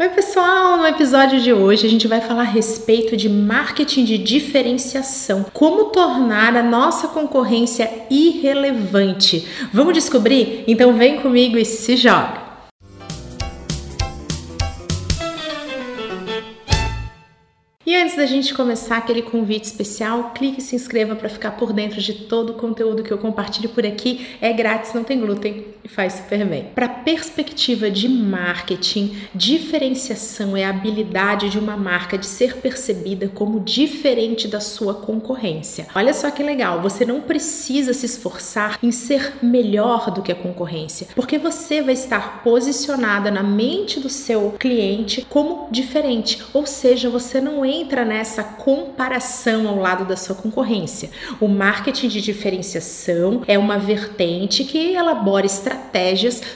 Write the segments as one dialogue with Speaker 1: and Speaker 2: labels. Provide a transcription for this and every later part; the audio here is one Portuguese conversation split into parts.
Speaker 1: Oi, pessoal! No episódio de hoje a gente vai falar a respeito de marketing de diferenciação, como tornar a nossa concorrência irrelevante. Vamos descobrir? Então vem comigo e se joga! E antes da gente começar aquele convite especial, clique e se inscreva para ficar por dentro de todo o conteúdo que eu compartilho por aqui. É grátis, não tem glúten e faz super bem. Para perspectiva de marketing, diferenciação é a habilidade de uma marca de ser percebida como diferente da sua concorrência. Olha só que legal, você não precisa se esforçar em ser melhor do que a concorrência, porque você vai estar posicionada na mente do seu cliente como diferente, ou seja, você não entra nessa comparação ao lado da sua concorrência. O marketing de diferenciação é uma vertente que elabora estratégias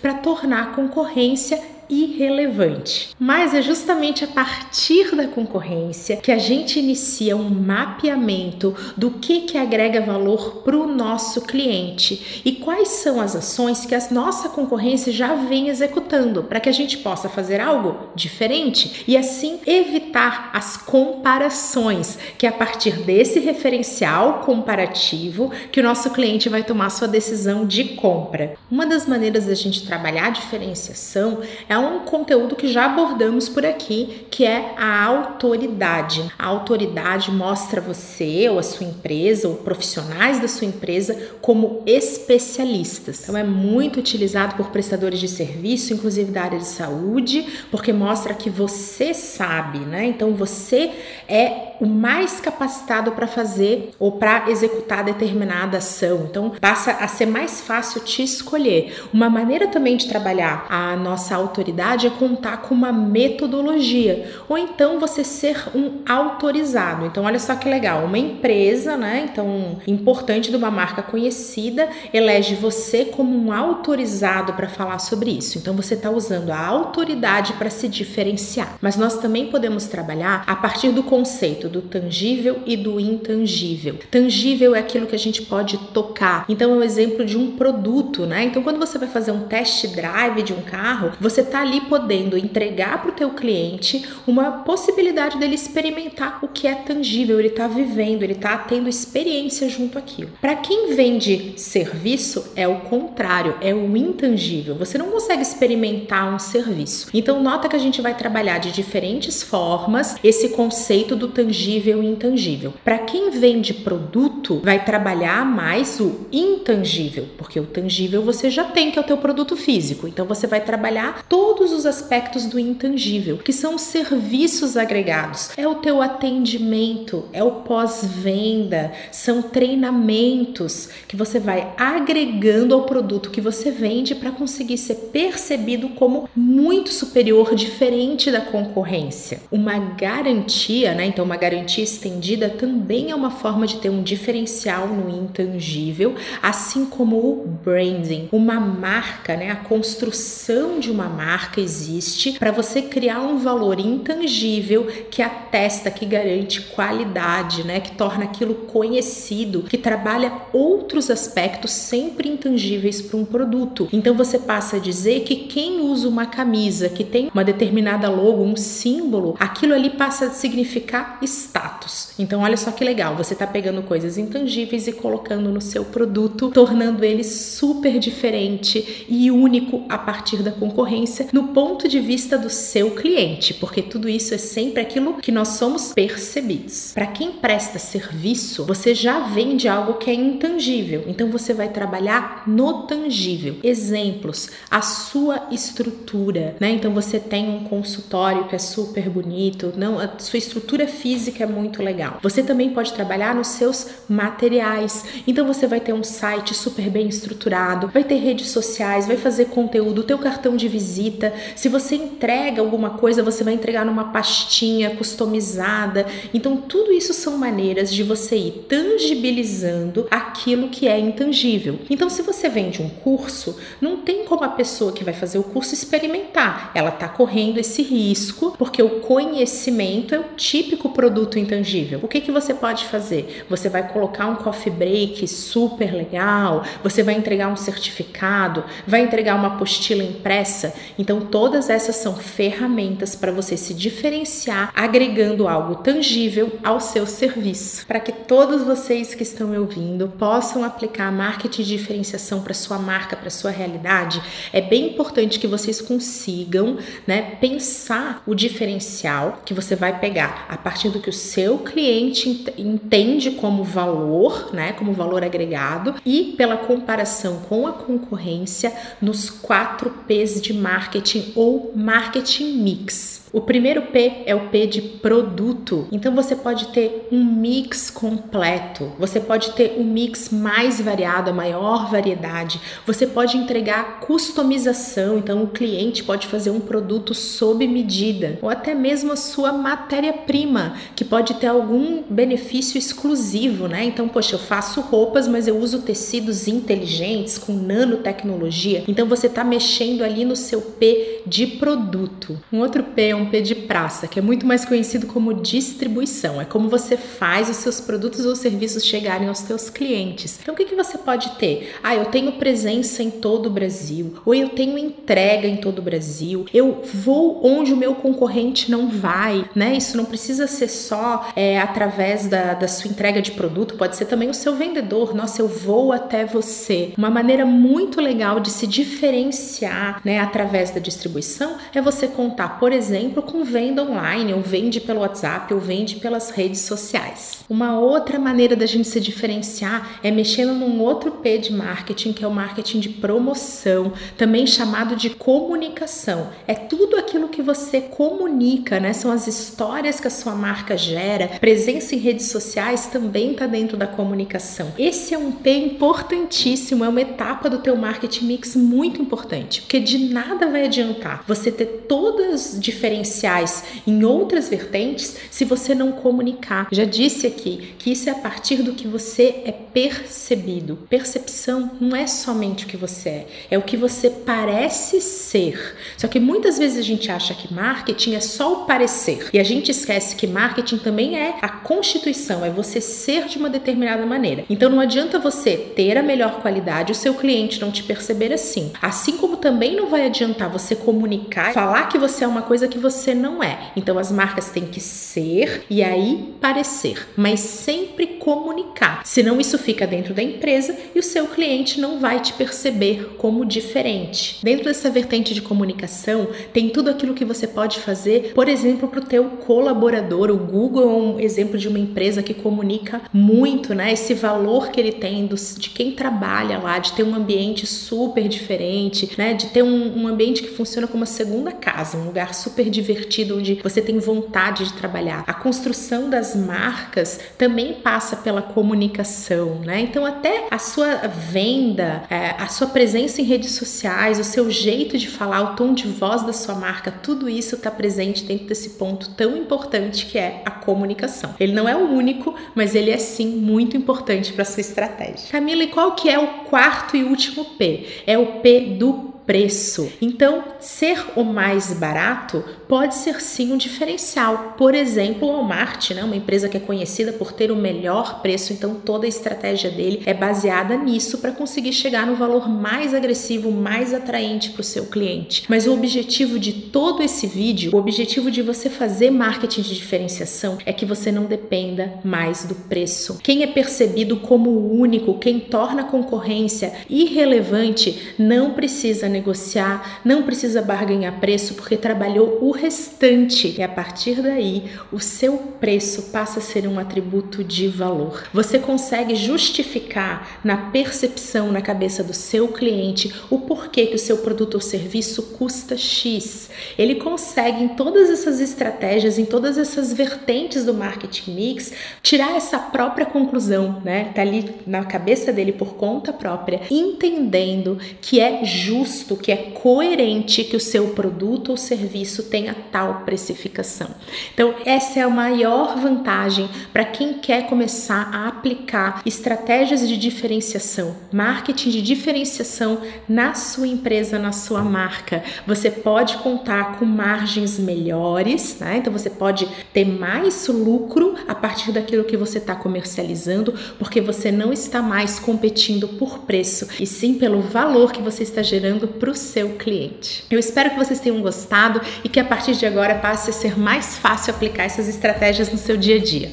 Speaker 1: para tornar a concorrência irrelevante. Mas é justamente a partir da concorrência que a gente inicia um mapeamento do que, que agrega valor para o nosso cliente e quais são as ações que a nossa concorrência já vem executando para que a gente possa fazer algo diferente e assim evitar as comparações, que é a partir desse referencial comparativo que o nosso cliente vai tomar sua decisão de compra. Uma das maneiras da gente trabalhar a diferenciação é é um conteúdo que já abordamos por aqui, que é a autoridade. A autoridade mostra você ou a sua empresa ou profissionais da sua empresa como especialistas. Então é muito utilizado por prestadores de serviço, inclusive da área de saúde, porque mostra que você sabe, né? Então você é o mais capacitado para fazer ou para executar determinada ação. Então passa a ser mais fácil te escolher. Uma maneira também de trabalhar a nossa autoridade é contar com uma metodologia, ou então você ser um autorizado. Então, olha só que legal, uma empresa, né? Então, importante de uma marca conhecida, elege você como um autorizado para falar sobre isso. Então, você está usando a autoridade para se diferenciar. Mas nós também podemos trabalhar a partir do conceito do tangível e do intangível. Tangível é aquilo que a gente pode tocar. Então, é um exemplo de um produto, né? Então, quando você vai fazer um test drive de um carro, você está ali podendo entregar para o teu cliente uma possibilidade dele experimentar o que é tangível, ele está vivendo, ele está tendo experiência junto àquilo. Para quem vende serviço é o contrário, é o intangível. Você não consegue experimentar um serviço. Então nota que a gente vai trabalhar de diferentes formas esse conceito do tangível e intangível. Para quem vende produto, vai trabalhar mais o intangível, porque o tangível você já tem que é o teu produto físico. Então você vai trabalhar todo todos os aspectos do intangível, que são os serviços agregados. É o teu atendimento, é o pós-venda, são treinamentos que você vai agregando ao produto que você vende para conseguir ser percebido como muito superior, diferente da concorrência. Uma garantia, né? Então, uma garantia estendida também é uma forma de ter um diferencial no intangível, assim como o branding, uma marca, né? A construção de uma marca existe para você criar um valor intangível que atesta, que garante qualidade, né? Que torna aquilo conhecido, que trabalha outros aspectos sempre intangíveis para um produto. Então você passa a dizer que quem usa uma camisa que tem uma determinada logo, um símbolo, aquilo ali passa a significar status. Então olha só que legal, você está pegando coisas intangíveis e colocando no seu produto, tornando ele super diferente e único a partir da concorrência no ponto de vista do seu cliente, porque tudo isso é sempre aquilo que nós somos percebidos. Para quem presta serviço, você já vende algo que é intangível, então você vai trabalhar no tangível. Exemplos: a sua estrutura, né? Então você tem um consultório que é super bonito, não, a sua estrutura física é muito legal. Você também pode trabalhar nos seus materiais. Então você vai ter um site super bem estruturado, vai ter redes sociais, vai fazer conteúdo, teu cartão de visita se você entrega alguma coisa, você vai entregar numa pastinha customizada. Então, tudo isso são maneiras de você ir tangibilizando aquilo que é intangível. Então, se você vende um curso, não tem como a pessoa que vai fazer o curso experimentar. Ela está correndo esse risco, porque o conhecimento é o típico produto intangível. O que, que você pode fazer? Você vai colocar um coffee break super legal, você vai entregar um certificado, vai entregar uma apostila impressa Então, todas essas são ferramentas para você se diferenciar, agregando algo tangível ao seu serviço. Para que todos vocês que estão me ouvindo possam aplicar marketing de diferenciação para sua marca, para sua realidade, é bem importante que vocês consigam, né, pensar o diferencial que você vai pegar a partir do que o seu cliente entende como valor, né, como valor agregado e pela comparação com a concorrência nos quatro P's de marketing ou marketing mix. O primeiro P é o P de produto. Então você pode ter um mix completo. Você pode ter um mix mais variado, a maior variedade. Você pode entregar customização, então o cliente pode fazer um produto sob medida, ou até mesmo a sua matéria-prima, que pode ter algum benefício exclusivo, né? Então, poxa, eu faço roupas, mas eu uso tecidos inteligentes com nanotecnologia. Então você está mexendo ali no seu P de produto. Um outro P é um de praça, que é muito mais conhecido como distribuição. É como você faz os seus produtos ou serviços chegarem aos seus clientes. Então, o que, que você pode ter? Ah, eu tenho presença em todo o Brasil, ou eu tenho entrega em todo o Brasil, eu vou onde o meu concorrente não vai, né? Isso não precisa ser só é, através da, da sua entrega de produto, pode ser também o seu vendedor. Nossa, eu vou até você. Uma maneira muito legal de se diferenciar, né, através da distribuição é você contar, por exemplo, exemplo, com venda online, ou vende pelo WhatsApp, ou vende pelas redes sociais. Uma outra maneira da gente se diferenciar é mexendo num outro P de marketing, que é o marketing de promoção, também chamado de comunicação. É tudo aquilo que você comunica, né? São as histórias que a sua marca gera. Presença em redes sociais também está dentro da comunicação. Esse é um P importantíssimo, é uma etapa do teu marketing mix muito importante, porque de nada vai adiantar você ter todas diferentes diferenciais em outras vertentes se você não comunicar. Já disse aqui que isso é a partir do que você é percebido. Percepção não é somente o que você é, é o que você parece ser. Só que muitas vezes a gente acha que marketing é só o parecer e a gente esquece que marketing também é a constituição, é você ser de uma determinada maneira. Então não adianta você ter a melhor qualidade, o seu cliente não te perceber assim. Assim como também não vai adiantar você comunicar, falar que você é uma coisa que você não é. Então as marcas têm que ser e aí parecer, mas sempre comunicar. Senão isso fica dentro da empresa e o seu cliente não vai te perceber como diferente. Dentro dessa vertente de comunicação, tem tudo aquilo que você pode fazer, por exemplo, para o teu colaborador. O Google é um exemplo de uma empresa que comunica muito, né? Esse valor que ele tem de quem trabalha lá, de ter um ambiente super diferente, né? De ter um, um ambiente que funciona como uma segunda casa, um lugar super divertido onde você tem vontade de trabalhar. A construção das marcas também passa pela comunicação, né? Então até a sua venda, é, a sua presença em redes sociais, o seu jeito de falar, o tom de voz da sua marca, tudo isso está presente dentro desse ponto tão importante que é a comunicação. Ele não é o único, mas ele é sim muito importante para sua estratégia. Camila, e qual que é o quarto e último P? É o P do preço. Então, ser o mais barato pode ser sim um diferencial. Por exemplo, o Walmart, né, uma empresa que é conhecida por ter o melhor preço, então toda a estratégia dele é baseada nisso para conseguir chegar no valor mais agressivo, mais atraente para o seu cliente. Mas o objetivo de todo esse vídeo, o objetivo de você fazer marketing de diferenciação é que você não dependa mais do preço. Quem é percebido como único, quem torna a concorrência irrelevante, não precisa negociar, não precisa barganhar preço porque trabalhou o restante. E a partir daí, o seu preço passa a ser um atributo de valor. Você consegue justificar na percepção na cabeça do seu cliente o porquê que o seu produto ou serviço custa X. Ele consegue em todas essas estratégias, em todas essas vertentes do marketing mix, tirar essa própria conclusão, né? Tá ali na cabeça dele por conta própria, entendendo que é justo que é coerente que o seu produto ou serviço tenha tal precificação. Então, essa é a maior vantagem para quem quer começar a aplicar estratégias de diferenciação, marketing de diferenciação na sua empresa, na sua marca. Você pode contar com margens melhores, né? Então você pode ter mais lucro a partir daquilo que você está comercializando, porque você não está mais competindo por preço, e sim pelo valor que você está gerando para o seu cliente. Eu espero que vocês tenham gostado e que a partir de agora passe a ser mais fácil aplicar essas estratégias no seu dia a dia.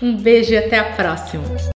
Speaker 1: Um beijo e até a próxima!